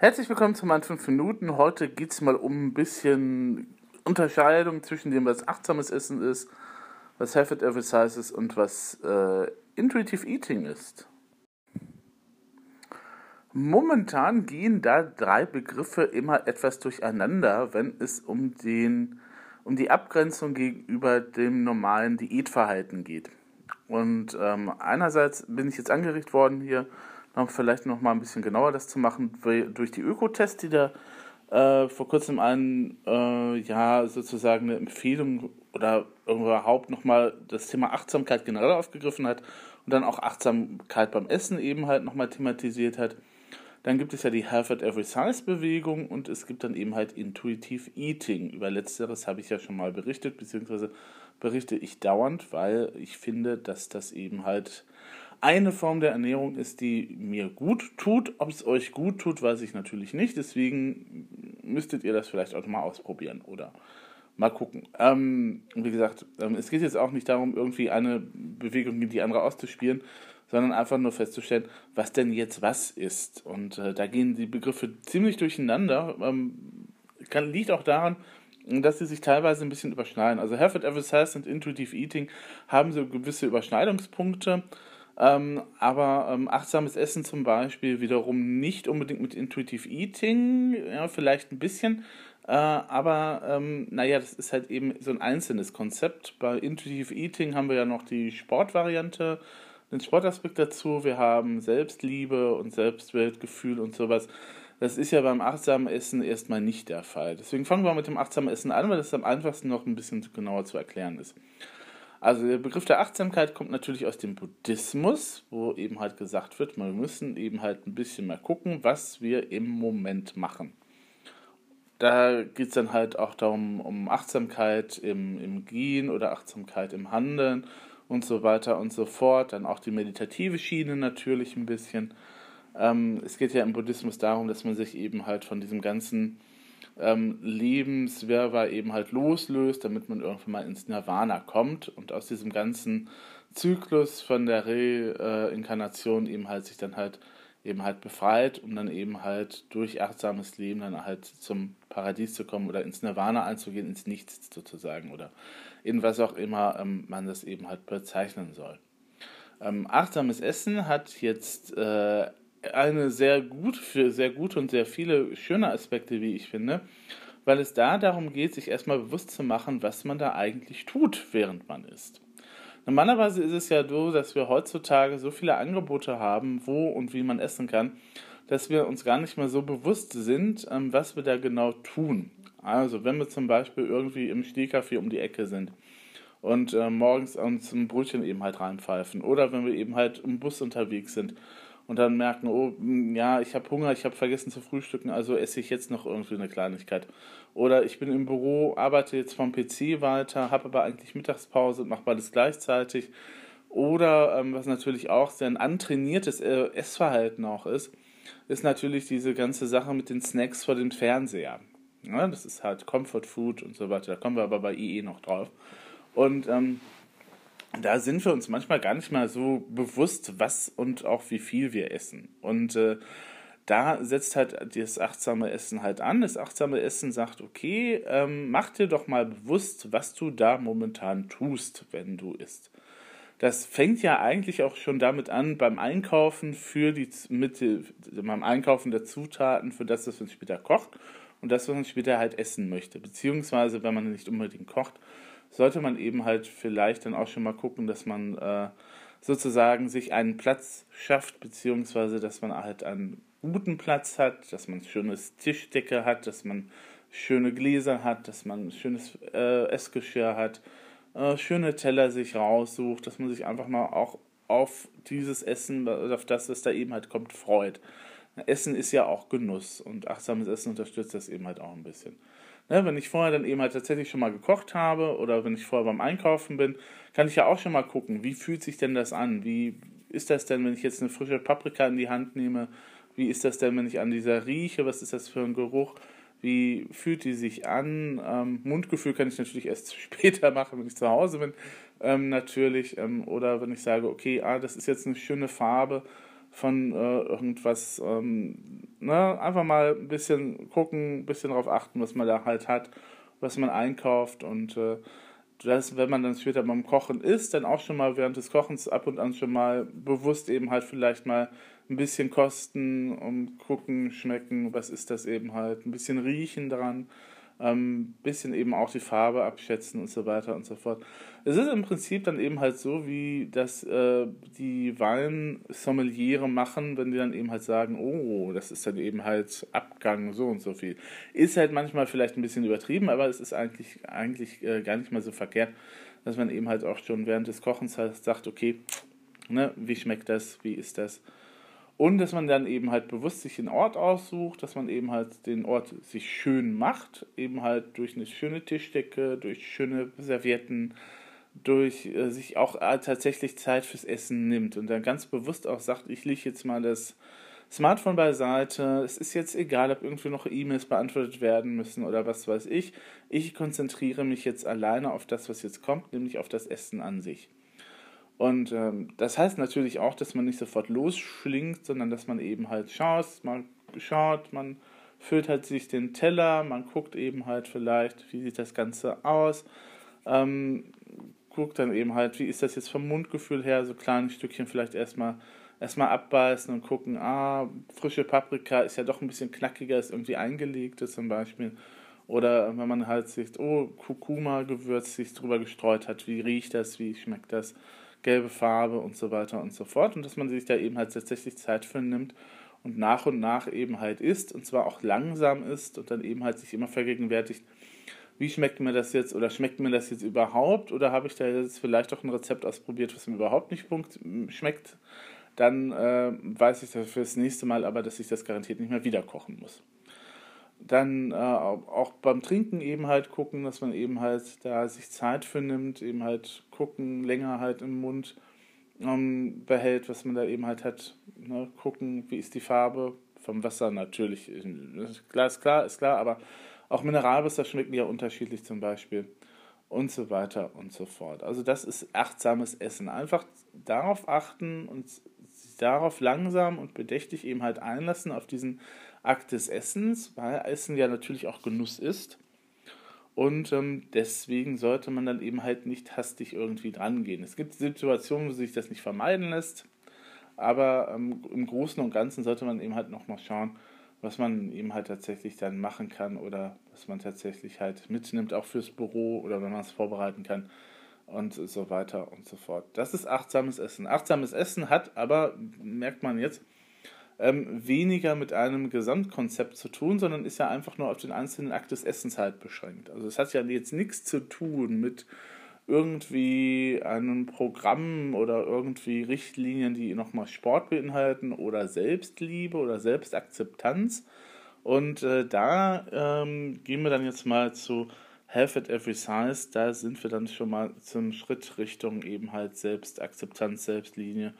Herzlich willkommen zu meinen 5 Minuten. Heute geht es mal um ein bisschen Unterscheidung zwischen dem, was achtsames Essen ist, was Have It Every Size ist und was äh, Intuitive Eating ist. Momentan gehen da drei Begriffe immer etwas durcheinander, wenn es um, den, um die Abgrenzung gegenüber dem normalen Diätverhalten geht. Und ähm, einerseits bin ich jetzt angeregt worden, hier vielleicht noch mal ein bisschen genauer das zu machen, durch die Ökotests, die da äh, vor kurzem einen, äh, ja, sozusagen eine Empfehlung oder überhaupt nochmal das Thema Achtsamkeit generell aufgegriffen hat und dann auch Achtsamkeit beim Essen eben halt nochmal thematisiert hat. Dann gibt es ja die at Every Size Bewegung und es gibt dann eben halt Intuitive Eating. Über letzteres habe ich ja schon mal berichtet, beziehungsweise berichte ich dauernd, weil ich finde, dass das eben halt eine Form der Ernährung ist, die mir gut tut. Ob es euch gut tut, weiß ich natürlich nicht. Deswegen müsstet ihr das vielleicht auch mal ausprobieren oder mal gucken. Ähm, wie gesagt, ähm, es geht jetzt auch nicht darum, irgendwie eine Bewegung gegen die andere auszuspielen, sondern einfach nur festzustellen, was denn jetzt was ist. Und äh, da gehen die Begriffe ziemlich durcheinander. Ähm, kann, liegt auch daran, dass sie sich teilweise ein bisschen überschneiden. Also Have It Says und Intuitive Eating haben so gewisse Überschneidungspunkte. Ähm, aber ähm, achtsames Essen zum Beispiel wiederum nicht unbedingt mit Intuitive Eating, ja, vielleicht ein bisschen, äh, aber ähm, naja, das ist halt eben so ein einzelnes Konzept. Bei Intuitive Eating haben wir ja noch die Sportvariante, den Sportaspekt dazu, wir haben Selbstliebe und Selbstwertgefühl und sowas. Das ist ja beim achtsamen Essen erstmal nicht der Fall. Deswegen fangen wir mit dem achtsamen Essen an, weil das am einfachsten noch ein bisschen genauer zu erklären ist. Also der Begriff der Achtsamkeit kommt natürlich aus dem Buddhismus, wo eben halt gesagt wird, wir müssen eben halt ein bisschen mehr gucken, was wir im Moment machen. Da geht es dann halt auch darum, um Achtsamkeit im, im Gehen oder Achtsamkeit im Handeln und so weiter und so fort. Dann auch die meditative Schiene natürlich ein bisschen. Ähm, es geht ja im Buddhismus darum, dass man sich eben halt von diesem ganzen ähm, Lebenswirrwarr eben halt loslöst, damit man irgendwann mal ins Nirvana kommt und aus diesem ganzen Zyklus von der Reinkarnation eben halt sich dann halt eben halt befreit, um dann eben halt durch achtsames Leben dann halt zum Paradies zu kommen oder ins Nirvana einzugehen, ins Nichts sozusagen oder in was auch immer ähm, man das eben halt bezeichnen soll. Ähm, achtsames Essen hat jetzt äh, eine sehr gut, für sehr gute und sehr viele schöne Aspekte, wie ich finde, weil es da darum geht, sich erstmal bewusst zu machen, was man da eigentlich tut, während man isst. Normalerweise ist es ja so, dass wir heutzutage so viele Angebote haben, wo und wie man essen kann, dass wir uns gar nicht mehr so bewusst sind, ähm, was wir da genau tun. Also, wenn wir zum Beispiel irgendwie im Stehkaffee um die Ecke sind und äh, morgens uns ein Brötchen eben halt reinpfeifen oder wenn wir eben halt im Bus unterwegs sind und dann merken, oh, hm, ja, ich habe Hunger, ich habe vergessen zu frühstücken, also esse ich jetzt noch irgendwie eine Kleinigkeit. Oder ich bin im Büro, arbeite jetzt vom PC weiter, habe aber eigentlich Mittagspause und mache beides gleichzeitig. Oder ähm, was natürlich auch sehr ein antrainiertes äh, Essverhalten auch ist, ist natürlich diese ganze Sache mit den Snacks vor dem Fernseher. Ja, das ist halt Comfort Food und so weiter. Da kommen wir aber bei IE noch drauf. Und ähm, da sind wir uns manchmal gar nicht mal so bewusst, was und auch wie viel wir essen. Und äh, da setzt halt das achtsame Essen halt an. Das achtsame Essen sagt, okay, ähm, mach dir doch mal bewusst, was du da momentan tust, wenn du isst. Das fängt ja eigentlich auch schon damit an, beim Einkaufen für die mit, beim Einkaufen der Zutaten für das, was man später kocht und das, was man später halt essen möchte. Beziehungsweise, wenn man nicht unbedingt kocht, sollte man eben halt vielleicht dann auch schon mal gucken, dass man äh, sozusagen sich einen Platz schafft, beziehungsweise dass man halt einen guten Platz hat, dass man schönes Tischdecke hat, dass man schöne Gläser hat, dass man schönes äh, Essgeschirr hat, äh, schöne Teller sich raussucht, dass man sich einfach mal auch auf dieses Essen, auf das, was da eben halt kommt, freut. Essen ist ja auch Genuss und achtsames Essen unterstützt das eben halt auch ein bisschen. Ne, wenn ich vorher dann eben halt tatsächlich schon mal gekocht habe oder wenn ich vorher beim Einkaufen bin, kann ich ja auch schon mal gucken, wie fühlt sich denn das an? Wie ist das denn, wenn ich jetzt eine frische Paprika in die Hand nehme? Wie ist das denn, wenn ich an dieser rieche? Was ist das für ein Geruch? Wie fühlt die sich an? Ähm, Mundgefühl kann ich natürlich erst später machen, wenn ich zu Hause bin, ähm, natürlich. Ähm, oder wenn ich sage, okay, ah, das ist jetzt eine schöne Farbe von äh, irgendwas, ähm, Ne? Einfach mal ein bisschen gucken, ein bisschen darauf achten, was man da halt hat, was man einkauft und äh, das, wenn man dann später beim Kochen ist, dann auch schon mal während des Kochens ab und an schon mal bewusst eben halt vielleicht mal ein bisschen kosten und gucken, schmecken, was ist das eben halt, ein bisschen riechen dran ähm, bisschen eben auch die Farbe abschätzen und so weiter und so fort. Es ist im Prinzip dann eben halt so, wie das äh, die Weinsommeliere machen, wenn die dann eben halt sagen, oh, das ist dann eben halt Abgang so und so viel. Ist halt manchmal vielleicht ein bisschen übertrieben, aber es ist eigentlich, eigentlich äh, gar nicht mal so verkehrt, dass man eben halt auch schon während des Kochens halt sagt, okay, ne, wie schmeckt das, wie ist das? Und dass man dann eben halt bewusst sich einen Ort aussucht, dass man eben halt den Ort sich schön macht, eben halt durch eine schöne Tischdecke, durch schöne Servietten, durch äh, sich auch äh, tatsächlich Zeit fürs Essen nimmt und dann ganz bewusst auch sagt, ich lege jetzt mal das Smartphone beiseite, es ist jetzt egal, ob irgendwie noch E-Mails beantwortet werden müssen oder was weiß ich. Ich konzentriere mich jetzt alleine auf das, was jetzt kommt, nämlich auf das Essen an sich. Und ähm, das heißt natürlich auch, dass man nicht sofort losschlingt, sondern dass man eben halt schaut, man schaut, man füllt halt sich den Teller, man guckt eben halt vielleicht, wie sieht das Ganze aus, ähm, guckt dann eben halt, wie ist das jetzt vom Mundgefühl her, so kleine Stückchen vielleicht erstmal erstmal abbeißen und gucken, ah, frische Paprika ist ja doch ein bisschen knackiger, ist irgendwie eingelegte zum Beispiel. Oder wenn man halt sich, oh, Kurkuma-Gewürz sich drüber gestreut hat, wie riecht das, wie schmeckt das? Gelbe Farbe und so weiter und so fort. Und dass man sich da eben halt tatsächlich Zeit für nimmt und nach und nach eben halt isst und zwar auch langsam isst und dann eben halt sich immer vergegenwärtigt, wie schmeckt mir das jetzt oder schmeckt mir das jetzt überhaupt oder habe ich da jetzt vielleicht auch ein Rezept ausprobiert, was mir überhaupt nicht schmeckt, dann äh, weiß ich für das nächste Mal aber, dass ich das garantiert nicht mehr wieder kochen muss dann äh, auch beim Trinken eben halt gucken, dass man eben halt da sich Zeit für nimmt, eben halt gucken, länger halt im Mund ähm, behält, was man da eben halt hat. Ne? Gucken, wie ist die Farbe vom Wasser natürlich. Ist klar, ist klar, ist klar, aber auch Mineralwasser schmecken ja unterschiedlich zum Beispiel und so weiter und so fort. Also das ist achtsames Essen. Einfach darauf achten und darauf langsam und bedächtig eben halt einlassen auf diesen Akt des Essens, weil Essen ja natürlich auch Genuss ist. Und ähm, deswegen sollte man dann eben halt nicht hastig irgendwie dran gehen. Es gibt Situationen, wo sich das nicht vermeiden lässt, aber ähm, im Großen und Ganzen sollte man eben halt nochmal schauen, was man eben halt tatsächlich dann machen kann oder was man tatsächlich halt mitnimmt, auch fürs Büro oder wenn man es vorbereiten kann und so weiter und so fort. Das ist achtsames Essen. Achtsames Essen hat aber, merkt man jetzt, ähm, weniger mit einem Gesamtkonzept zu tun, sondern ist ja einfach nur auf den einzelnen Akt des Essens halt beschränkt. Also es hat ja jetzt nichts zu tun mit irgendwie einem Programm oder irgendwie Richtlinien, die nochmal Sport beinhalten oder Selbstliebe oder Selbstakzeptanz. Und äh, da ähm, gehen wir dann jetzt mal zu Health at Every Size. Da sind wir dann schon mal zum Schritt Richtung eben halt Selbstakzeptanz, Selbstlinie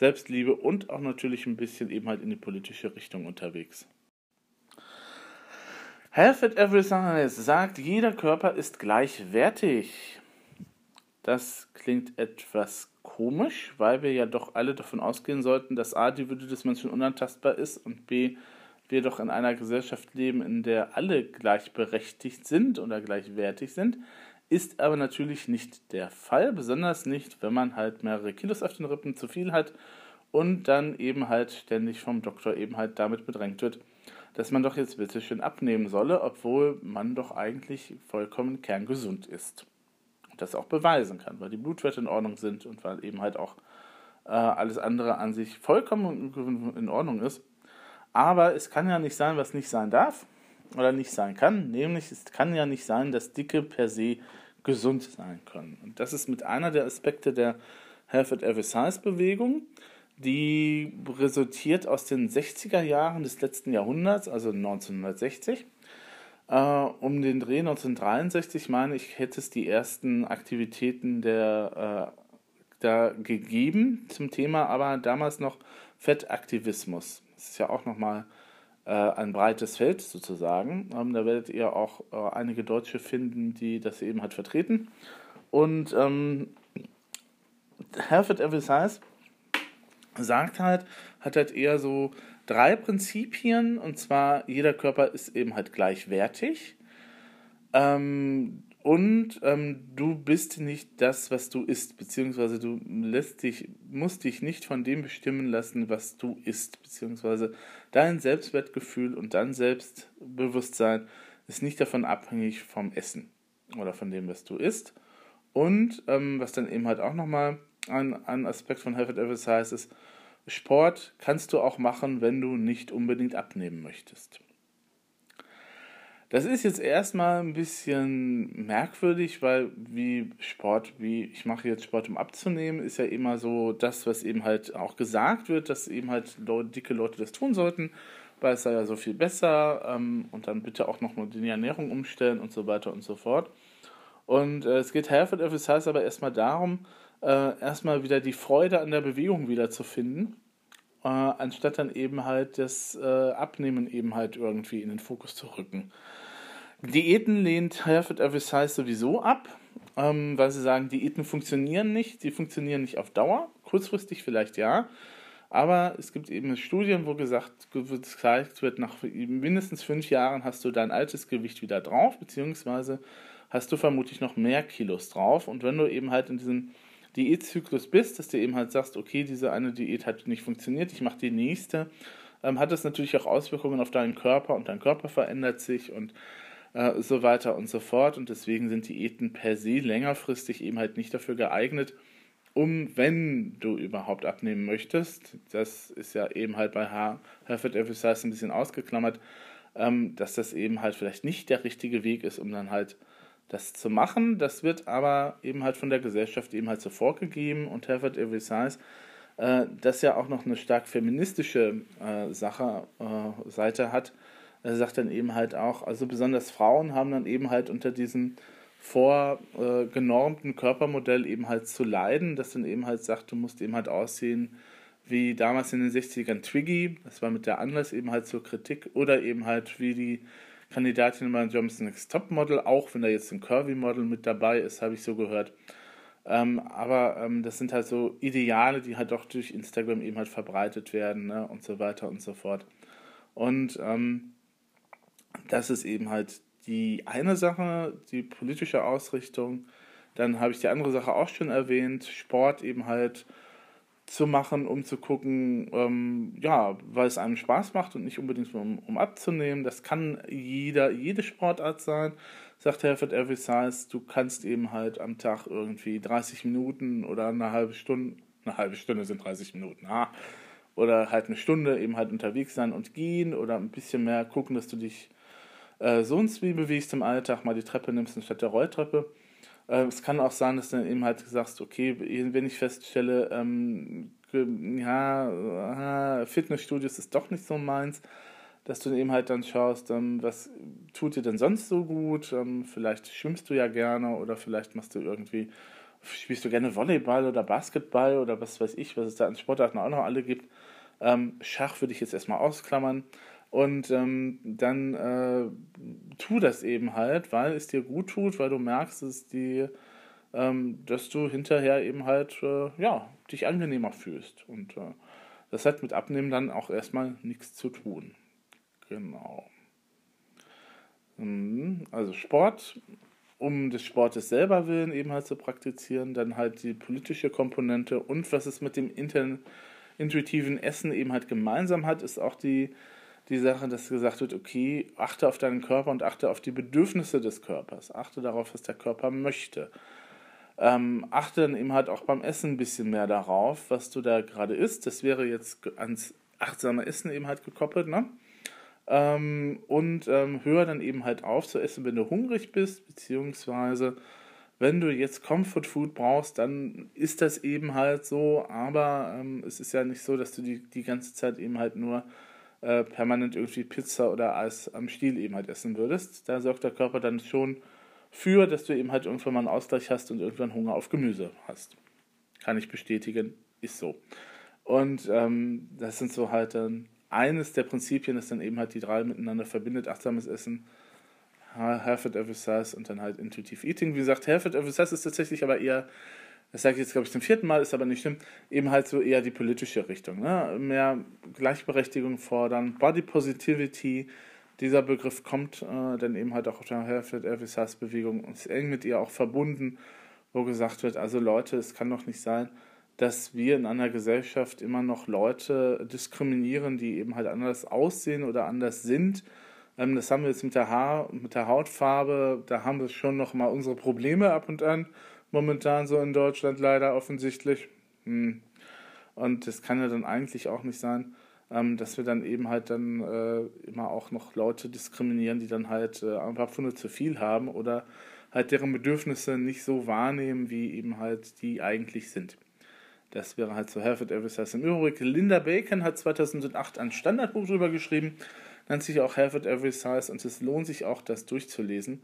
Selbstliebe und auch natürlich ein bisschen eben halt in die politische Richtung unterwegs. Health at Every Size sagt, jeder Körper ist gleichwertig. Das klingt etwas komisch, weil wir ja doch alle davon ausgehen sollten, dass A, die Würde des Menschen unantastbar ist und B, wir doch in einer Gesellschaft leben, in der alle gleichberechtigt sind oder gleichwertig sind. Ist aber natürlich nicht der Fall, besonders nicht, wenn man halt mehrere Kilos auf den Rippen zu viel hat und dann eben halt ständig vom Doktor eben halt damit bedrängt wird, dass man doch jetzt bitte schön abnehmen solle, obwohl man doch eigentlich vollkommen kerngesund ist. Und das auch beweisen kann, weil die Blutwerte in Ordnung sind und weil eben halt auch äh, alles andere an sich vollkommen in Ordnung ist. Aber es kann ja nicht sein, was nicht sein darf oder nicht sein kann. Nämlich, es kann ja nicht sein, dass Dicke per se gesund sein können. Und das ist mit einer der Aspekte der Health at Every Size Bewegung, die resultiert aus den 60er Jahren des letzten Jahrhunderts, also 1960. Äh, um den Dreh 1963, meine ich, hätte es die ersten Aktivitäten der, äh, da gegeben zum Thema, aber damals noch Fettaktivismus. Das ist ja auch nochmal ein breites Feld sozusagen. Ähm, da werdet ihr auch äh, einige Deutsche finden, die das eben halt vertreten. Und ähm, at Every sagt halt, hat halt eher so drei Prinzipien und zwar jeder Körper ist eben halt gleichwertig. Ähm, und ähm, du bist nicht das, was du isst, beziehungsweise du lässt dich, musst dich nicht von dem bestimmen lassen, was du isst, beziehungsweise dein Selbstwertgefühl und dein Selbstbewusstsein ist nicht davon abhängig vom Essen oder von dem, was du isst. Und ähm, was dann eben halt auch nochmal ein, ein Aspekt von Health at Every Size ist, Sport kannst du auch machen, wenn du nicht unbedingt abnehmen möchtest. Das ist jetzt erstmal ein bisschen merkwürdig, weil wie Sport, wie ich mache jetzt Sport, um abzunehmen, ist ja immer so das, was eben halt auch gesagt wird, dass eben halt dicke Leute das tun sollten, weil es sei ja so viel besser ähm, und dann bitte auch noch mal die Ernährung umstellen und so weiter und so fort. Und äh, es geht Health Every Size aber erstmal darum, äh, erstmal wieder die Freude an der Bewegung wieder zu finden, äh, anstatt dann eben halt das äh, Abnehmen eben halt irgendwie in den Fokus zu rücken. Diäten lehnt at Every Size sowieso ab, ähm, weil sie sagen, Diäten funktionieren nicht, die funktionieren nicht auf Dauer, kurzfristig vielleicht ja, aber es gibt eben Studien, wo gesagt, gezeigt wird, nach mindestens fünf Jahren hast du dein altes Gewicht wieder drauf, beziehungsweise hast du vermutlich noch mehr Kilos drauf. Und wenn du eben halt in diesem Diätzyklus bist, dass du eben halt sagst, okay, diese eine Diät hat nicht funktioniert, ich mache die nächste, ähm, hat das natürlich auch Auswirkungen auf deinen Körper und dein Körper verändert sich. Und äh, so weiter und so fort. Und deswegen sind Diäten per se längerfristig eben halt nicht dafür geeignet, um, wenn du überhaupt abnehmen möchtest, das ist ja eben halt bei Herford Exercise ein bisschen ausgeklammert, ähm, dass das eben halt vielleicht nicht der richtige Weg ist, um dann halt das zu machen. Das wird aber eben halt von der Gesellschaft eben halt so vorgegeben und Herford Every Size, äh, das ja auch noch eine stark feministische äh, Sache, äh, Seite hat, er sagt dann eben halt auch, also besonders Frauen haben dann eben halt unter diesem vorgenormten Körpermodell eben halt zu leiden, das dann eben halt sagt, du musst eben halt aussehen wie damals in den 60ern Twiggy, das war mit der Anlass eben halt zur Kritik, oder eben halt wie die Kandidatin bei Johnson Next Top Model, auch wenn da jetzt ein Curvy Model mit dabei ist, habe ich so gehört. Ähm, aber ähm, das sind halt so Ideale, die halt auch durch Instagram eben halt verbreitet werden ne, und so weiter und so fort. Und ähm, das ist eben halt die eine Sache, die politische Ausrichtung. Dann habe ich die andere Sache auch schon erwähnt, Sport eben halt zu machen, um zu gucken, ähm, ja, weil es einem Spaß macht und nicht unbedingt um, um abzunehmen. Das kann jeder, jede Sportart sein, sagt Herford Every Size. Du kannst eben halt am Tag irgendwie 30 Minuten oder eine halbe Stunde, eine halbe Stunde sind 30 Minuten, ah, oder halt eine Stunde eben halt unterwegs sein und gehen oder ein bisschen mehr gucken, dass du dich äh, sonst wie bewegst im Alltag, mal die Treppe nimmst anstatt der Rolltreppe. Äh, es kann auch sein, dass du dann eben halt sagst, okay, wenn ich feststelle, ähm, ja, Fitnessstudios ist doch nicht so meins, dass du eben halt dann schaust, ähm, was tut dir denn sonst so gut? Ähm, vielleicht schwimmst du ja gerne oder vielleicht machst du irgendwie, spielst du gerne Volleyball oder Basketball oder was weiß ich, was es da an Sportarten auch noch alle gibt. Ähm, Schach würde ich jetzt erstmal ausklammern. Und ähm, dann äh, tu das eben halt, weil es dir gut tut, weil du merkst, dass, die, ähm, dass du hinterher eben halt äh, ja, dich angenehmer fühlst. Und äh, das hat mit Abnehmen dann auch erstmal nichts zu tun. Genau. Mhm, also Sport, um des Sportes selber willen eben halt zu praktizieren, dann halt die politische Komponente und was es mit dem intuitiven Essen eben halt gemeinsam hat, ist auch die die Sache, dass gesagt wird, okay, achte auf deinen Körper und achte auf die Bedürfnisse des Körpers. Achte darauf, was der Körper möchte. Ähm, achte dann eben halt auch beim Essen ein bisschen mehr darauf, was du da gerade isst. Das wäre jetzt ans achtsame Essen eben halt gekoppelt, ne? Ähm, und ähm, hör dann eben halt auf zu essen, wenn du hungrig bist, beziehungsweise wenn du jetzt Comfort Food brauchst, dann ist das eben halt so, aber ähm, es ist ja nicht so, dass du die, die ganze Zeit eben halt nur äh, permanent irgendwie Pizza oder Eis am Stiel eben halt essen würdest. Da sorgt der Körper dann schon für, dass du eben halt irgendwann mal einen Ausgleich hast und irgendwann Hunger auf Gemüse hast. Kann ich bestätigen, ist so. Und ähm, das sind so halt dann eines der Prinzipien, das dann eben halt die drei miteinander verbindet, achtsames Essen, Half at Every Size und dann halt Intuitive Eating. Wie gesagt, Half at Every Size ist tatsächlich aber eher das sage ich jetzt, glaube ich, zum vierten Mal, ist aber nicht schlimm, eben halt so eher die politische Richtung. Ne? Mehr Gleichberechtigung fordern, Body Positivity, dieser Begriff kommt äh, dann eben halt auch aus der Herford Elvis Bewegung und ist eng mit ihr auch verbunden, wo gesagt wird, also Leute, es kann doch nicht sein, dass wir in einer Gesellschaft immer noch Leute diskriminieren, die eben halt anders aussehen oder anders sind. Ähm, das haben wir jetzt mit der Haar mit der Hautfarbe, da haben wir schon noch mal unsere Probleme ab und an momentan so in Deutschland leider offensichtlich. Hm. Und das kann ja dann eigentlich auch nicht sein, ähm, dass wir dann eben halt dann äh, immer auch noch Leute diskriminieren, die dann halt äh, ein paar Pfunde zu viel haben oder halt deren Bedürfnisse nicht so wahrnehmen, wie eben halt die eigentlich sind. Das wäre halt so Herford Eversize. Im Übrigen, Linda Bacon hat 2008 ein Standardbuch drüber geschrieben, nennt sich auch Herford Eversize und es lohnt sich auch, das durchzulesen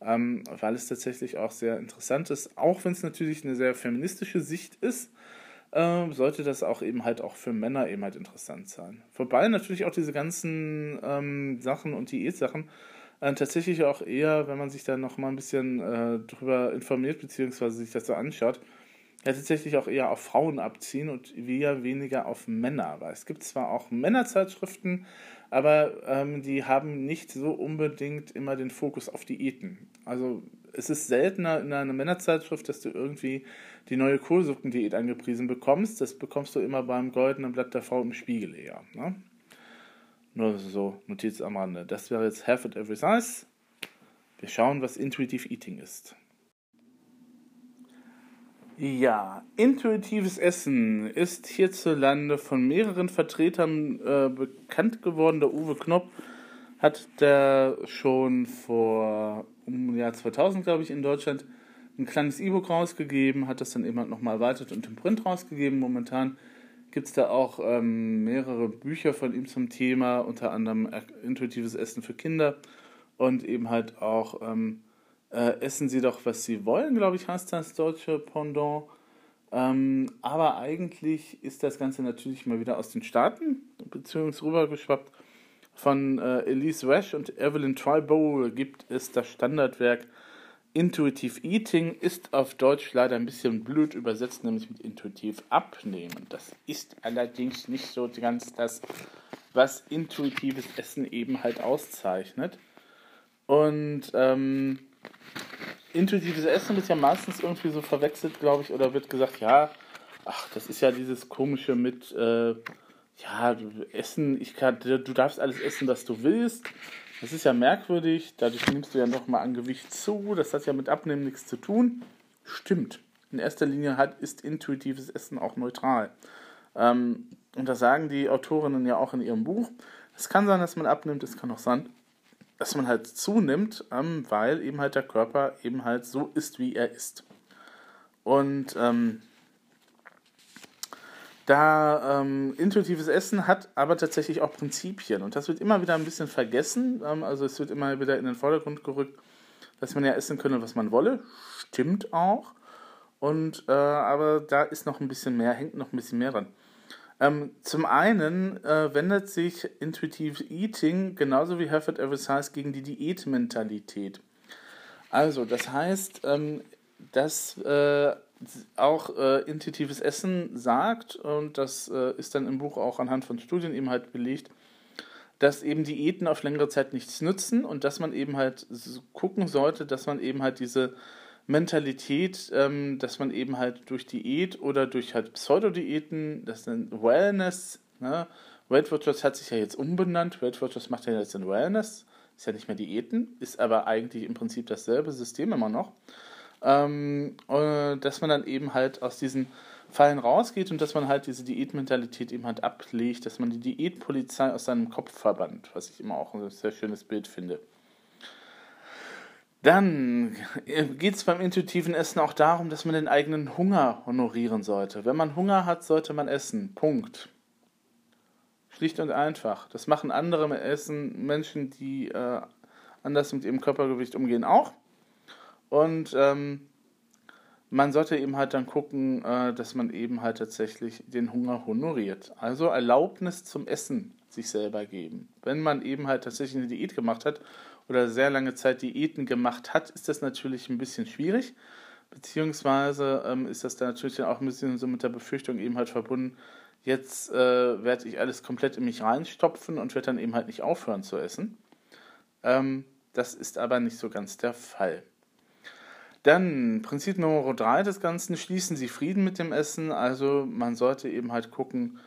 ähm, weil es tatsächlich auch sehr interessant ist. Auch wenn es natürlich eine sehr feministische Sicht ist, äh, sollte das auch eben halt auch für Männer eben halt interessant sein. Wobei natürlich auch diese ganzen ähm, Sachen und Diätsachen äh, tatsächlich auch eher, wenn man sich da noch mal ein bisschen äh, drüber informiert, beziehungsweise sich das so anschaut, ja tatsächlich auch eher auf Frauen abziehen und eher weniger auf Männer. Weil es gibt zwar auch Männerzeitschriften, aber ähm, die haben nicht so unbedingt immer den Fokus auf Diäten. Also es ist seltener in einer Männerzeitschrift, dass du irgendwie die neue Kohlsuppendiät angepriesen bekommst. Das bekommst du immer beim Goldenen Blatt der Frau im Spiegel eher. Ne? Nur so Notiz am Rande. Das wäre jetzt Half at Every Size. Wir schauen, was Intuitive Eating ist. Ja, intuitives Essen ist hierzulande von mehreren Vertretern äh, bekannt geworden. Der Uwe Knopp hat der schon vor um Jahr 2000, glaube ich, in Deutschland ein kleines E-Book rausgegeben, hat das dann eben halt nochmal erweitert und im Print rausgegeben. Momentan gibt es da auch ähm, mehrere Bücher von ihm zum Thema, unter anderem intuitives Essen für Kinder und eben halt auch ähm, äh, Essen Sie doch, was Sie wollen, glaube ich, heißt das deutsche Pendant. Ähm, aber eigentlich ist das Ganze natürlich mal wieder aus den Staaten, beziehungsweise rübergeschwappt. Von äh, Elise Rash und Evelyn Tribowl gibt es das Standardwerk Intuitive Eating, ist auf Deutsch leider ein bisschen blöd übersetzt, nämlich mit intuitiv abnehmen. Das ist allerdings nicht so ganz das, was intuitives Essen eben halt auszeichnet. Und ähm, intuitives Essen wird ja meistens irgendwie so verwechselt, glaube ich, oder wird gesagt, ja, ach, das ist ja dieses komische mit, äh, ja, Essen, ich kann, du darfst alles essen, was du willst. Das ist ja merkwürdig, dadurch nimmst du ja nochmal an Gewicht zu, das hat ja mit Abnehmen nichts zu tun. Stimmt. In erster Linie hat, ist intuitives Essen auch neutral. Ähm, und das sagen die Autorinnen ja auch in ihrem Buch. Es kann sein, dass man abnimmt, es kann auch sein, dass man halt zunimmt, ähm, weil eben halt der Körper eben halt so ist, wie er ist. Und ähm, da ähm, intuitives Essen hat aber tatsächlich auch Prinzipien und das wird immer wieder ein bisschen vergessen. Ähm, also es wird immer wieder in den Vordergrund gerückt, dass man ja essen könne, was man wolle. Stimmt auch. Und äh, aber da ist noch ein bisschen mehr, hängt noch ein bisschen mehr dran. Ähm, zum einen äh, wendet sich Intuitive Eating genauso wie Herford Eversize gegen die Diätmentalität. Also, das heißt, ähm, dass äh, auch äh, intuitives Essen sagt, und das äh, ist dann im Buch auch anhand von Studien eben halt belegt, dass eben Diäten auf längere Zeit nichts nützen und dass man eben halt gucken sollte, dass man eben halt diese Mentalität, ähm, dass man eben halt durch Diät oder durch halt Pseudodiäten, das sind Wellness, ne? Weight Watchers hat sich ja jetzt umbenannt, Weight Watchers macht ja jetzt ein Wellness, ist ja nicht mehr Diäten, ist aber eigentlich im Prinzip dasselbe System immer noch. Ähm, äh, dass man dann eben halt aus diesen Fallen rausgeht und dass man halt diese Diätmentalität eben halt ablegt, dass man die Diätpolizei aus seinem Kopf verbannt, was ich immer auch ein sehr schönes Bild finde. Dann geht es beim intuitiven Essen auch darum, dass man den eigenen Hunger honorieren sollte. Wenn man Hunger hat, sollte man essen. Punkt. Schlicht und einfach. Das machen andere Essen, Menschen, die äh, anders mit ihrem Körpergewicht umgehen, auch. Und ähm, man sollte eben halt dann gucken, äh, dass man eben halt tatsächlich den Hunger honoriert. Also Erlaubnis zum Essen sich selber geben. Wenn man eben halt tatsächlich eine Diät gemacht hat oder sehr lange Zeit Diäten gemacht hat, ist das natürlich ein bisschen schwierig, Beziehungsweise ähm, ist das dann natürlich auch ein bisschen so mit der Befürchtung eben halt verbunden, jetzt äh, werde ich alles komplett in mich reinstopfen und werde dann eben halt nicht aufhören zu essen. Ähm, das ist aber nicht so ganz der Fall. Dann Prinzip Nummer drei des Ganzen, schließen Sie Frieden mit dem Essen. Also man sollte eben halt gucken,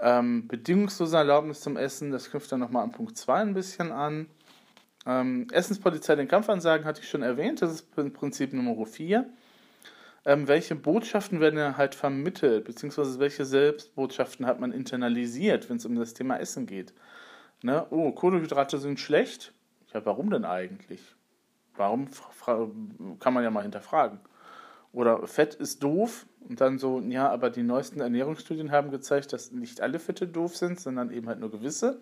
ähm, bedingungslose Erlaubnis zum Essen, das knüpft dann nochmal an Punkt 2 ein bisschen an. Ähm, Essenspolizei den Kampfansagen hatte ich schon erwähnt, das ist Prinzip Nummer 4. Ähm, welche Botschaften werden halt vermittelt, beziehungsweise welche Selbstbotschaften hat man internalisiert, wenn es um das Thema Essen geht? Ne? Oh, Kohlenhydrate sind schlecht. Ja, warum denn eigentlich? Warum kann man ja mal hinterfragen. Oder Fett ist doof und dann so, ja, aber die neuesten Ernährungsstudien haben gezeigt, dass nicht alle Fette doof sind, sondern eben halt nur gewisse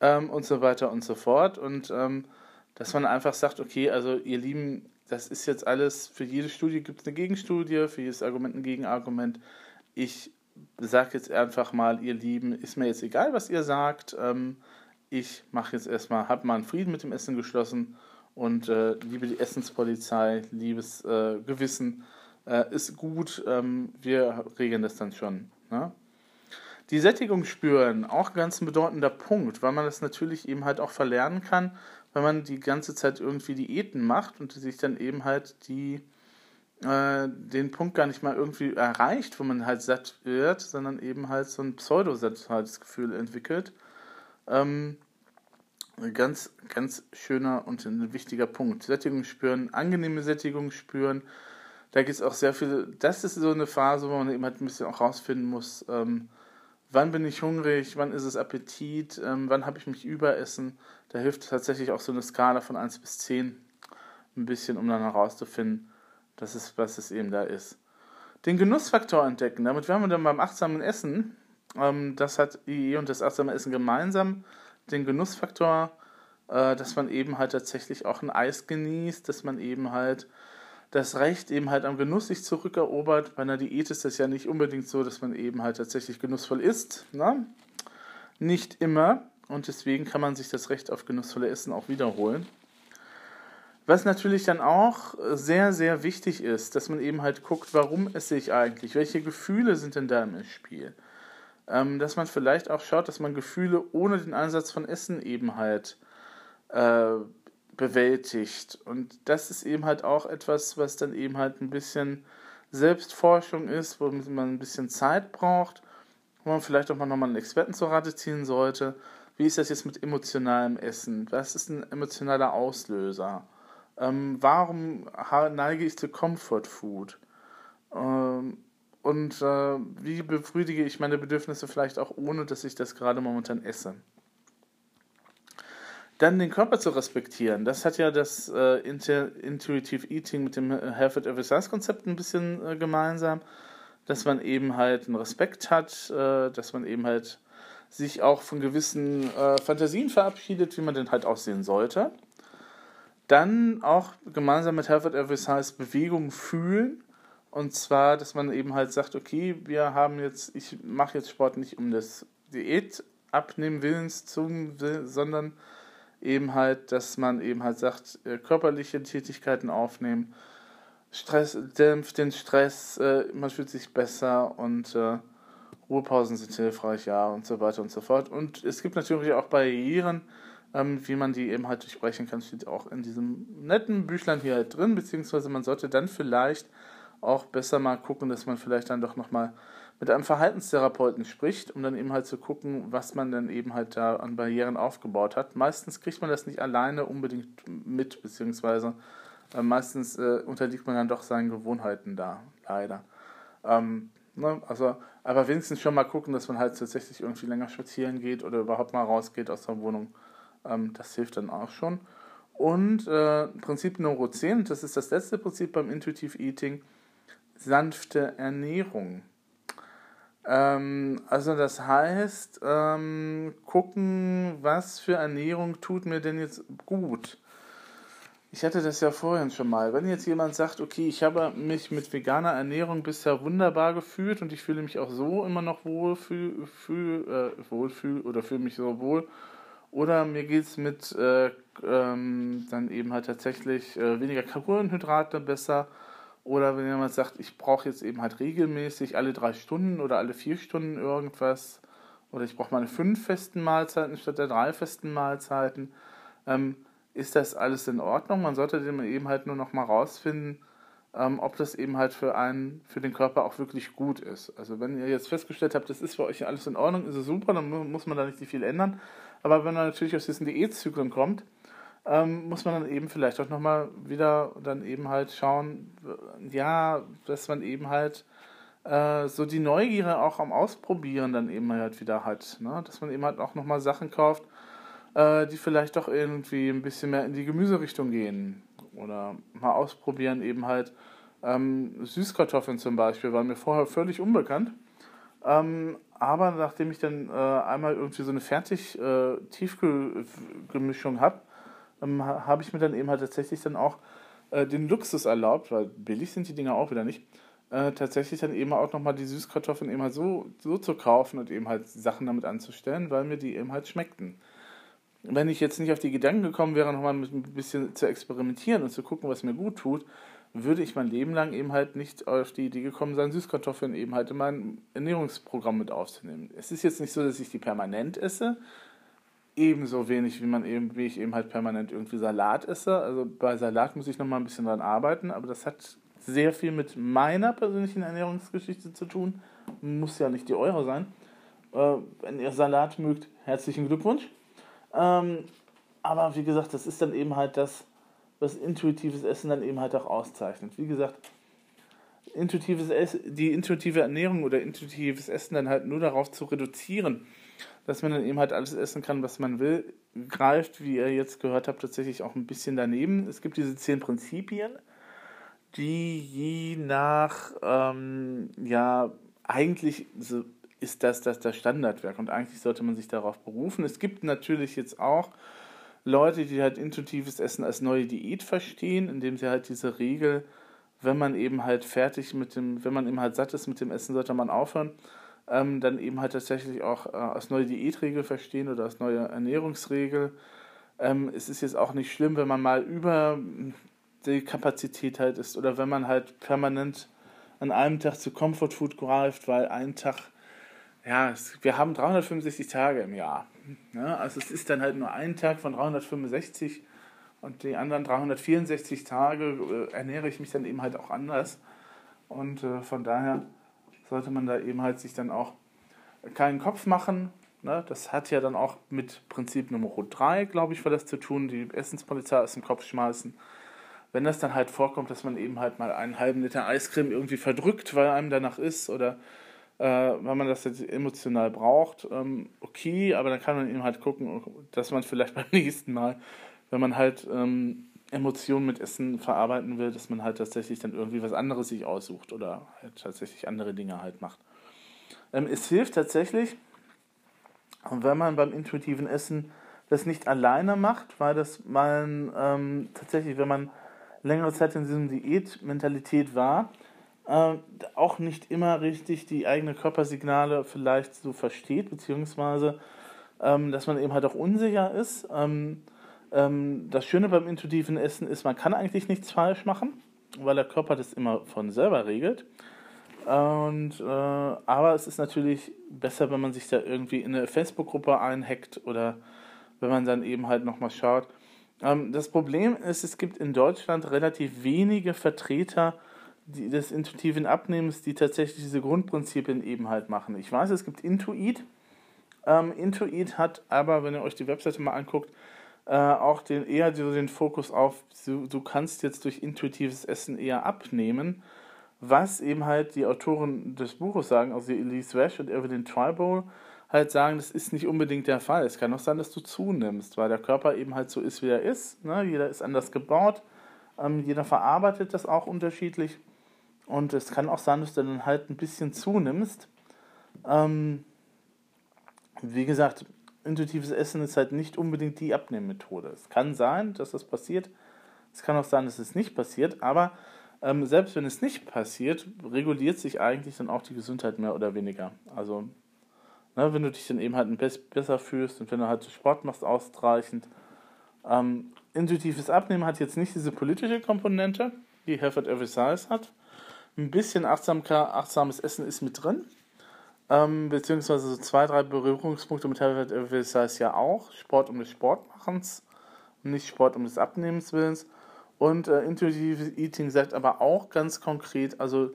ähm, und so weiter und so fort. Und ähm, dass man einfach sagt, okay, also ihr Lieben, das ist jetzt alles, für jede Studie gibt es eine Gegenstudie, für jedes Argument ein Gegenargument. Ich sage jetzt einfach mal, ihr Lieben, ist mir jetzt egal, was ihr sagt. Ähm, ich mache jetzt erstmal, habe mal einen Frieden mit dem Essen geschlossen und äh, liebe die Essenspolizei, liebes äh, Gewissen, äh, ist gut, ähm, wir regeln das dann schon. Ne? Die Sättigung spüren, auch ein ganz bedeutender Punkt, weil man das natürlich eben halt auch verlernen kann, wenn man die ganze Zeit irgendwie Diäten macht und sich dann eben halt die äh, den Punkt gar nicht mal irgendwie erreicht, wo man halt satt wird, sondern eben halt so ein Pseudosattheitsgefühl entwickelt. Ähm, ganz, ganz schöner und ein wichtiger Punkt. Sättigung spüren, angenehme Sättigung spüren. Da gibt es auch sehr viel, das ist so eine Phase, wo man eben halt ein bisschen auch rausfinden muss, ähm, wann bin ich hungrig, wann ist es Appetit, ähm, wann habe ich mich überessen. Da hilft tatsächlich auch so eine Skala von 1 bis 10 ein bisschen, um dann herauszufinden, dass es, was es eben da ist. Den Genussfaktor entdecken, damit wären wir dann beim achtsamen Essen. Ähm, das hat IE und das achtsame Essen gemeinsam den Genussfaktor, äh, dass man eben halt tatsächlich auch ein Eis genießt, dass man eben halt das Recht eben halt am Genuss sich zurückerobert. Bei einer Diät ist das ja nicht unbedingt so, dass man eben halt tatsächlich genussvoll isst. Ne? Nicht immer. Und deswegen kann man sich das Recht auf genussvolle Essen auch wiederholen. Was natürlich dann auch sehr, sehr wichtig ist, dass man eben halt guckt, warum esse ich eigentlich? Welche Gefühle sind denn da im Spiel? ähm, dass man vielleicht auch schaut, dass man Gefühle ohne den Einsatz von Essen eben halt äh, bewältigt. Und das ist eben halt auch etwas, was dann eben halt ein bisschen Selbstforschung ist, wo man ein bisschen Zeit braucht, wo man vielleicht auch mal nochmal einen Experten zur Rate ziehen sollte. Wie ist das jetzt mit emotionalem Essen? Was ist ein emotionaler Auslöser? Ähm, warum neige ich zu Comfort Food? Ähm, und äh, wie befriedige ich meine Bedürfnisse vielleicht auch ohne, dass ich das gerade momentan esse. Dann den Körper zu respektieren. Das hat ja das äh, Intuitive Eating mit dem Health at Every Size Konzept ein bisschen äh, gemeinsam, dass man eben halt einen Respekt hat, äh, dass man eben halt sich auch von gewissen äh, Fantasien verabschiedet, wie man denn halt aussehen sollte. Dann auch gemeinsam mit Health at Every Size Bewegung fühlen und zwar, dass man eben halt sagt, okay, wir haben jetzt, ich mache jetzt Sport nicht um das Diät abnehmen Willens zu, sondern eben halt, dass man eben halt sagt, äh, körperliche Tätigkeiten aufnehmen, Stress dämpft den Stress, äh, man fühlt sich besser und äh, Ruhepausen sind hilfreich, ja, und so weiter und so fort. Und es gibt natürlich auch Barrieren, ähm, wie man die eben halt durchbrechen kann, steht auch in diesem netten Büchlein hier halt drin, beziehungsweise man sollte dann vielleicht auch besser mal gucken, dass man vielleicht dann doch nochmal mit einem Verhaltenstherapeuten spricht, um dann eben halt zu gucken, was man dann eben halt da an Barrieren aufgebaut hat. Meistens kriegt man das nicht alleine unbedingt mit, beziehungsweise äh, meistens äh, unterliegt man dann doch seinen Gewohnheiten da, leider. Ähm, ne, also, aber wenigstens schon mal gucken, dass man halt tatsächlich irgendwie länger spazieren geht oder überhaupt mal rausgeht aus der Wohnung. Ähm, das hilft dann auch schon. Und äh, Prinzip Nummer 10, das ist das letzte Prinzip beim Intuitive Eating, sanfte Ernährung. Ähm, also das heißt, ähm, gucken, was für Ernährung tut mir denn jetzt gut. Ich hatte das ja vorhin schon mal. Wenn jetzt jemand sagt, okay, ich habe mich mit veganer Ernährung bisher wunderbar gefühlt und ich fühle mich auch so immer noch wohl, fühl, fühl, äh, wohlfühl oder fühle mich so wohl, oder mir geht es mit äh, ähm, dann eben halt tatsächlich äh, weniger Kohlenhydrate besser Oder wenn jemand sagt, ich brauche jetzt eben halt regelmäßig alle drei Stunden oder alle vier Stunden irgendwas. Oder ich brauche meine fünf festen Mahlzeiten statt der drei festen Mahlzeiten. Ähm, ist das alles in Ordnung? Man sollte eben halt nur noch mal rausfinden, ähm, ob das eben halt für einen, für den Körper auch wirklich gut ist. Also wenn ihr jetzt festgestellt habt, das ist für euch alles in Ordnung, ist es super, dann muss man da nicht viel ändern. Aber wenn man natürlich aus diesen Diätzyklen kommt, ähm, muss man dann eben vielleicht auch nochmal wieder dann eben halt schauen, ja, dass man eben halt äh, so die Neugierde auch am Ausprobieren dann eben halt wieder hat. Ne? Dass man eben halt auch nochmal Sachen kauft, äh, die vielleicht doch irgendwie ein bisschen mehr in die Gemüserichtung gehen. Oder mal ausprobieren eben halt ähm, Süßkartoffeln zum Beispiel, waren mir vorher völlig unbekannt. Ähm, aber nachdem ich dann äh, einmal irgendwie so eine fertig äh, Tiefkühlgemischung habe, ähm, habe ich mir dann eben halt tatsächlich dann auch äh, den Luxus erlaubt, weil billig sind die Dinger auch wieder nicht, äh, tatsächlich dann eben auch nochmal die Süßkartoffeln eben halt so, so zu kaufen und eben halt Sachen damit anzustellen, weil mir die eben halt schmeckten. Wenn ich jetzt nicht auf die Gedanken gekommen wäre, nochmal ein bisschen zu experimentieren und zu gucken, was mir gut tut, würde ich mein Leben lang eben halt nicht auf die Idee gekommen sein, Süßkartoffeln eben halt in mein Ernährungsprogramm mit aufzunehmen. Es ist jetzt nicht so, dass ich die permanent esse, ebenso wenig, wie man eben, wie ich eben halt permanent irgendwie Salat esse. Also bei Salat muss ich nochmal ein bisschen dran arbeiten, aber das hat sehr viel mit meiner persönlichen Ernährungsgeschichte zu tun. Muss ja nicht die eure sein. Äh, wenn ihr Salat mögt, herzlichen Glückwunsch. Ähm, aber wie gesagt, das ist dann eben halt das, was intuitives Essen dann eben halt auch auszeichnet. Wie gesagt, intuitives Essen, die intuitive Ernährung oder intuitives Essen dann halt nur darauf zu reduzieren, dass man dann eben halt alles essen kann, was man will, greift, wie ihr jetzt gehört habt, tatsächlich auch ein bisschen daneben. Es gibt diese zehn Prinzipien, die je nach, ähm, ja, eigentlich ist das, das das Standardwerk und eigentlich sollte man sich darauf berufen. Es gibt natürlich jetzt auch Leute, die halt intuitives Essen als neue Diät verstehen, indem sie halt diese Regel, wenn man eben halt fertig mit dem, wenn man eben halt satt ist mit dem Essen, sollte man aufhören ähm, dann eben halt tatsächlich auch äh, als neue Diätregel verstehen oder als neue Ernährungsregel. Ähm, es ist jetzt auch nicht schlimm, wenn man mal über die Kapazität halt ist oder wenn man halt permanent an einem Tag zu Comfort Food greift, weil ein Tag, ja, es, wir haben 365 Tage im Jahr. Ja, ne? also es ist dann halt nur ein Tag von 365 und die anderen 364 Tage äh, ernähre ich mich dann eben halt auch anders. Und äh, von daher sollte man da eben halt sich dann auch keinen Kopf machen. Ne? Das hat ja dann auch mit Prinzip Nummer 3, glaube ich, für das zu tun, die Essenspolizei aus dem Kopf schmeißen. Wenn das dann halt vorkommt, dass man eben halt mal einen halben Liter Eiscreme irgendwie verdrückt, weil einem danach ist oder äh, weil man das jetzt emotional braucht, ähm, okay, aber dann kann man eben halt gucken, dass man vielleicht beim nächsten Mal, wenn man halt ähm, Emotionen mit Essen verarbeiten will, dass man halt tatsächlich dann irgendwie was anderes sich aussucht oder halt tatsächlich andere Dinge halt macht. Ähm, es hilft tatsächlich, wenn man beim intuitiven Essen das nicht alleine macht, weil das man ähm, tatsächlich, wenn man längere Zeit in diesem Diätmentalität war, äh, auch nicht immer richtig die eigenen Körpersignale vielleicht so versteht, beziehungsweise ähm, dass man eben halt auch unsicher ist. Ähm, ähm, das Schöne beim intuitiven Essen ist, man kann eigentlich nichts falsch machen, weil der Körper das immer von selber regelt. Und, äh, aber es ist natürlich besser, wenn man sich da irgendwie in eine Facebook-Gruppe einhackt oder wenn man dann eben halt nochmal schaut. Ähm, das Problem ist, es gibt in Deutschland relativ wenige Vertreter die, des intuitiven Abnehmens, die tatsächlich diese Grundprinzipien eben halt machen. Ich weiß, es gibt Intuit. Ähm, Intuit hat aber, wenn ihr euch die Webseite mal anguckt, äh, auch den, eher so den Fokus auf, du, du kannst jetzt durch intuitives Essen eher abnehmen, was eben halt die Autoren des Buches sagen, also Elise Wash und Evelyn Tribal, halt sagen, das ist nicht unbedingt der Fall. Es kann auch sein, dass du zunimmst, weil der Körper eben halt so ist, wie er ist. Ne? Jeder ist anders gebaut, ähm, jeder verarbeitet das auch unterschiedlich. Und es kann auch sein, dass du dann halt ein bisschen zunimmst. Ähm, wie gesagt, intuitives Essen ist halt nicht unbedingt die Abnehmmethode. Es kann sein, dass das passiert. Es kann auch sein, dass es nicht passiert. Aber ähm, selbst wenn es nicht passiert, reguliert sich eigentlich dann auch die Gesundheit mehr oder weniger. Also, ne, wenn du dich dann eben halt besser fühlst und wenn du halt Sport machst, ausreichend. Ähm, intuitives Abnehmen hat jetzt nicht diese politische Komponente, die Health Every Size hat. Ein bisschen achtsames Essen ist mit drin. Ähm, beziehungsweise so zwei, drei Berührungspunkte mit Herbert Elvis heißt ja auch. Sport um des Sportmachens, nicht Sport um des Abnehmens willens. Und äh, Intuitive Eating sagt aber auch ganz konkret, also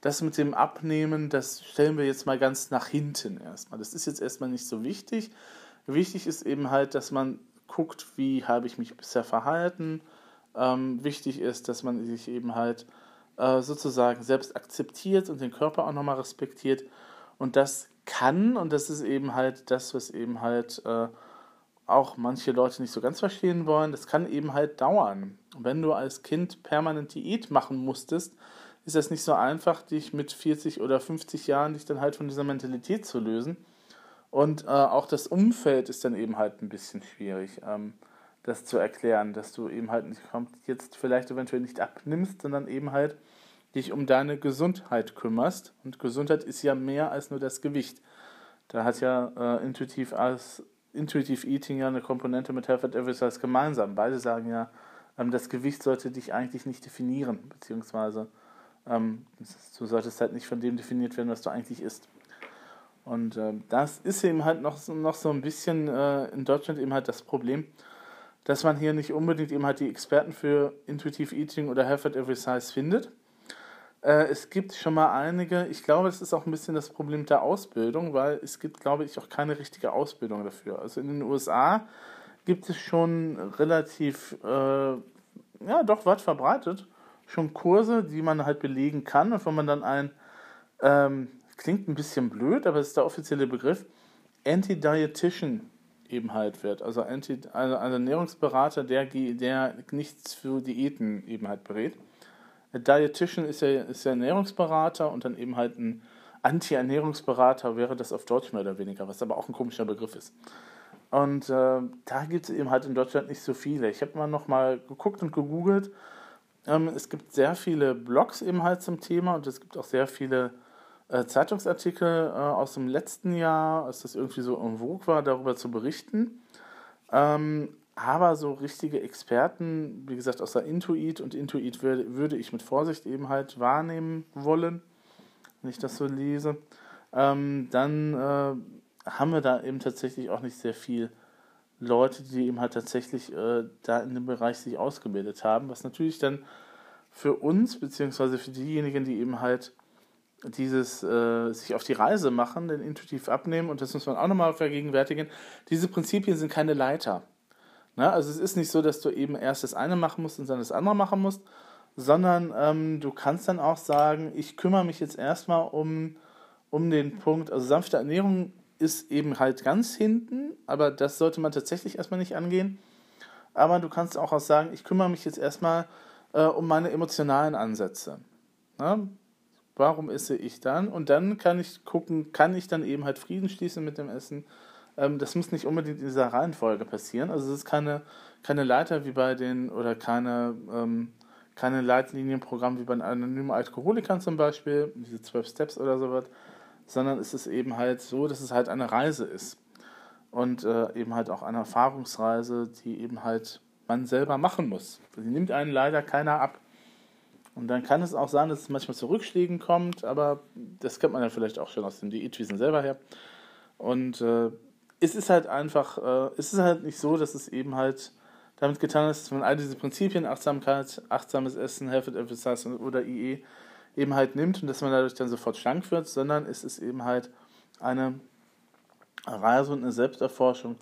das mit dem Abnehmen, das stellen wir jetzt mal ganz nach hinten erstmal. Das ist jetzt erstmal nicht so wichtig. Wichtig ist eben halt, dass man guckt, wie habe ich mich bisher verhalten. Ähm, wichtig ist, dass man sich eben halt äh, sozusagen selbst akzeptiert und den Körper auch nochmal respektiert. Und das kann, und das ist eben halt das, was eben halt äh, auch manche Leute nicht so ganz verstehen wollen, das kann eben halt dauern. Wenn du als Kind permanent Diät machen musstest, ist das nicht so einfach, dich mit 40 oder 50 Jahren dich dann halt von dieser Mentalität zu lösen. Und äh, auch das Umfeld ist dann eben halt ein bisschen schwierig, ähm, das zu erklären, dass du eben halt nicht jetzt vielleicht eventuell nicht abnimmst, sondern eben halt dich um deine Gesundheit kümmerst. Und Gesundheit ist ja mehr als nur das Gewicht. Da hat ja äh, intuitiv als Intuitive Eating ja eine Komponente mit Health at Every Size gemeinsam. Beide sagen ja, ähm, das Gewicht sollte dich eigentlich nicht definieren, beziehungsweise ähm, du solltest halt nicht von dem definiert werden, was du eigentlich isst. Und äh, das ist eben halt noch, noch so ein bisschen äh, in Deutschland eben halt das Problem, dass man hier nicht unbedingt eben halt die Experten für Intuitive Eating oder Health at Every Size findet. Äh, es gibt schon mal einige, ich glaube, es ist auch ein bisschen das Problem der Ausbildung, weil es gibt, glaube ich, auch keine richtige Ausbildung dafür. Also in den USA gibt es schon relativ, äh, ja, doch weit verbreitet schon Kurse, die man halt belegen kann und wo man dann ein, ähm, klingt ein bisschen blöd, aber es ist der offizielle Begriff, Anti-Dietitian eben halt wird. Also, Anti, also ein Ernährungsberater, der, der nichts für Diäten eben halt berät. Dietitian ist ja, ist ja Ernährungsberater und dann eben halt ein Anti-Ernährungsberater wäre das auf Deutsch mehr oder weniger, was aber auch ein komischer Begriff ist. Und äh, da gibt es eben halt in Deutschland nicht so viele. Ich habe mal noch mal geguckt und gegoogelt ähm, es gibt sehr viele Blogs eben halt zum Thema und es gibt auch sehr viele äh, Zeitungsartikel äh, aus dem letzten Jahr, als das irgendwie so en vogue war, darüber zu berichten. Ähm, aber so richtige Experten, wie gesagt, aus der Intuit und Intuit würde, würde ich mit Vorsicht eben halt wahrnehmen wollen, wenn ich das so lese. Ähm, dann äh, haben wir da eben tatsächlich auch nicht sehr viel Leute, die eben halt tatsächlich äh, da in dem Bereich sich ausgebildet haben, was natürlich dann für uns, beziehungsweise für diejenigen, die eben halt dieses äh, sich auf die Reise machen, den intuitiv abnehmen, und das muss man auch nochmal vergegenwärtigen, diese Prinzipien sind keine Leiter. Na, also es ist nicht so, dass du eben erst das eine machen musst und dann das andere machen musst, sondern ähm, du kannst dann auch sagen, ich kümmere mich jetzt erstmal um, um den Punkt, also sanfte Ernährung ist eben halt ganz hinten, aber das sollte man tatsächlich erstmal nicht angehen. Aber du kannst auch, auch sagen, ich kümmere mich jetzt erstmal äh, um meine emotionalen Ansätze. Na? Warum esse ich dann? Und dann kann ich gucken, kann ich dann eben halt Frieden schließen mit dem Essen. Ähm, das muss nicht unbedingt in dieser Reihenfolge passieren. Also es ist keine, keine Leiter wie bei den, oder keine, ähm, keine Leitlinienprogramm wie bei den anonymen Alkoholikern zum Beispiel, diese 12 Steps oder sowas, sondern es ist eben halt so, dass es halt eine Reise ist. Und äh, eben halt auch eine Erfahrungsreise, die eben halt man selber machen muss. Die nimmt einen leider keiner ab. Und dann kann es auch sein, dass es manchmal zu Rückschlägen kommt, aber das kennt man ja vielleicht auch schon aus dem Diätwissen selber her. Und äh, es ist halt einfach, äh, es ist halt nicht so, dass es eben halt damit getan ist, dass man all diese Prinzipien, Achtsamkeit, achtsames Essen, Health and Exercise oder IE, eben halt nimmt und dass man dadurch dann sofort schlank wird, sondern es ist eben halt eine Reise und eine Selbsterforschung.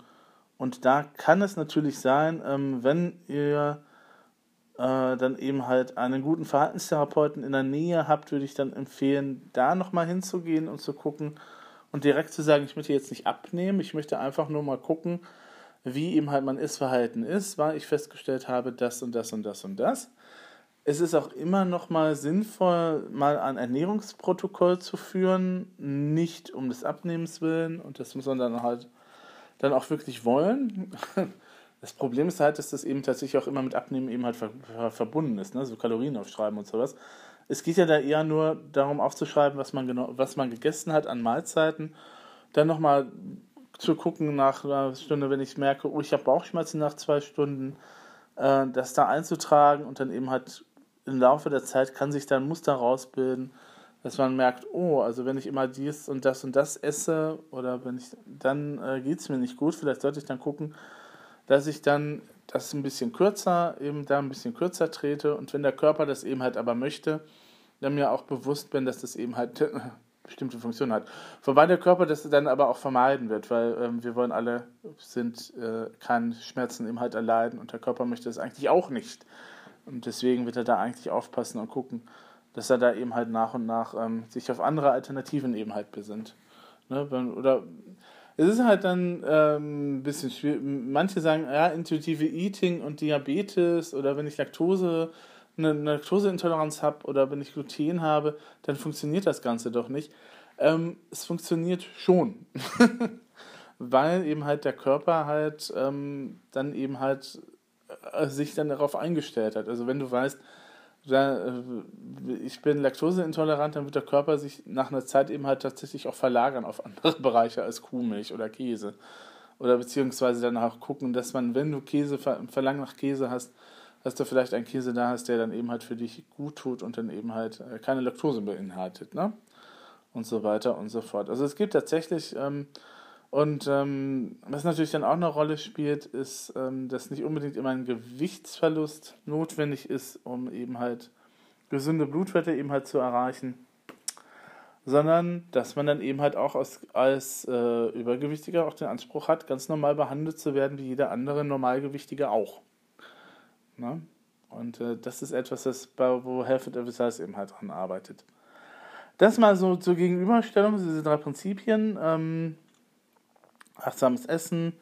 Und da kann es natürlich sein, ähm, wenn ihr äh, dann eben halt einen guten Verhaltenstherapeuten in der Nähe habt, würde ich dann empfehlen, da nochmal hinzugehen und zu gucken und direkt zu sagen, ich möchte jetzt nicht abnehmen, ich möchte einfach nur mal gucken, wie eben halt mein Essverhalten ist, weil ich festgestellt habe, das und das und das und das es ist auch immer noch mal sinnvoll, mal ein Ernährungsprotokoll zu führen, nicht um des Abnehmens willen und das muss man dann halt dann auch wirklich wollen. Das Problem ist halt, dass das eben tatsächlich auch immer mit Abnehmen eben halt ver verbunden ist, ne? so Kalorien aufschreiben und sowas. Es geht ja da eher nur darum aufzuschreiben, was man genau, was man gegessen hat an Mahlzeiten, dann nochmal zu gucken nach einer Stunde, wenn ich merke, oh, ich habe Bauchschmerzen nach zwei Stunden, äh, das da einzutragen und dann eben halt im Laufe der Zeit kann sich dann ein Muster rausbilden, dass man merkt, oh, also wenn ich immer dies und das und das esse oder wenn ich, dann äh, geht es mir nicht gut. Vielleicht sollte ich dann gucken, dass ich dann das ein bisschen kürzer, eben da ein bisschen kürzer trete und wenn der Körper das eben halt aber möchte, dann mir auch bewusst bin, dass das eben halt bestimmte Funktion hat. Wobei der Körper das dann aber auch vermeiden wird, weil ähm, wir wollen alle, sind, äh, keine Schmerzen eben halt erleiden und der Körper möchte das eigentlich auch nicht. Und deswegen wird er da eigentlich aufpassen und gucken, dass er da eben halt nach und nach ähm, sich auf andere Alternativen eben halt besinnt. Ne? Oder es ist halt dann ähm, ein bisschen schwierig. Manche sagen, ja, intuitive Eating und Diabetes oder wenn ich Laktose eine Laktoseintoleranz habe oder wenn ich Gluten habe, dann funktioniert das Ganze doch nicht. Ähm, es funktioniert schon. Weil eben halt der Körper halt ähm, dann eben halt äh, sich dann darauf eingestellt hat. Also wenn du weißt, ich bin laktoseintolerant, dann wird der Körper sich nach einer Zeit eben halt tatsächlich auch verlagern auf andere Bereiche als Kuhmilch oder Käse. Oder beziehungsweise danach gucken, dass man, wenn du Käse, Verlangen nach Käse hast, dass du vielleicht einen Käse da hast, der dann eben halt für dich gut tut und dann eben halt äh, keine Laktose beinhaltet, ne? Und so weiter und so fort. Also es gibt tatsächlich, ähm, und ähm, was natürlich dann auch eine Rolle spielt, ist, ähm, dass nicht unbedingt immer ein Gewichtsverlust notwendig ist, um eben halt gesunde Blutwerte eben halt zu erreichen, sondern dass man dann eben halt auch als, als äh, Übergewichtiger auch den Anspruch hat, ganz normal behandelt zu werden wie jeder andere Normalgewichtige auch. Ne? Und äh, das ist etwas, das bei, wo Health and Exercise eben halt dran arbeitet. Das mal so zur Gegenüberstellung, diese drei Prinzipien. Ähm, achtsames Essen,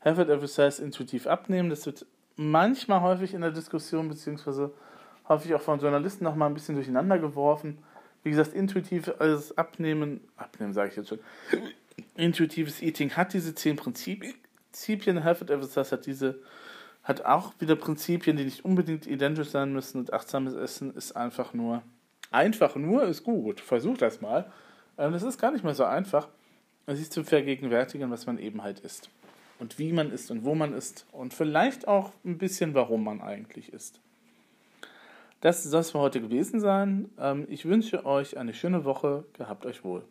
and Exercise intuitiv abnehmen. Das wird manchmal häufig in der Diskussion, beziehungsweise häufig auch von Journalisten nochmal ein bisschen durcheinander geworfen. Wie gesagt, intuitives Abnehmen, Abnehmen sage ich jetzt schon, intuitives Eating hat diese zehn Prinzipien. Health Exercise hat diese hat auch wieder Prinzipien, die nicht unbedingt identisch sein müssen und achtsames Essen ist einfach nur, einfach nur ist gut. Versuch das mal. Ähm, das ist gar nicht mehr so einfach, sich zu vergegenwärtigen, was man eben halt isst. Und wie man isst und wo man isst und vielleicht auch ein bisschen, warum man eigentlich isst. Das soll es für heute gewesen sein. Ähm, ich wünsche euch eine schöne Woche. Gehabt euch wohl.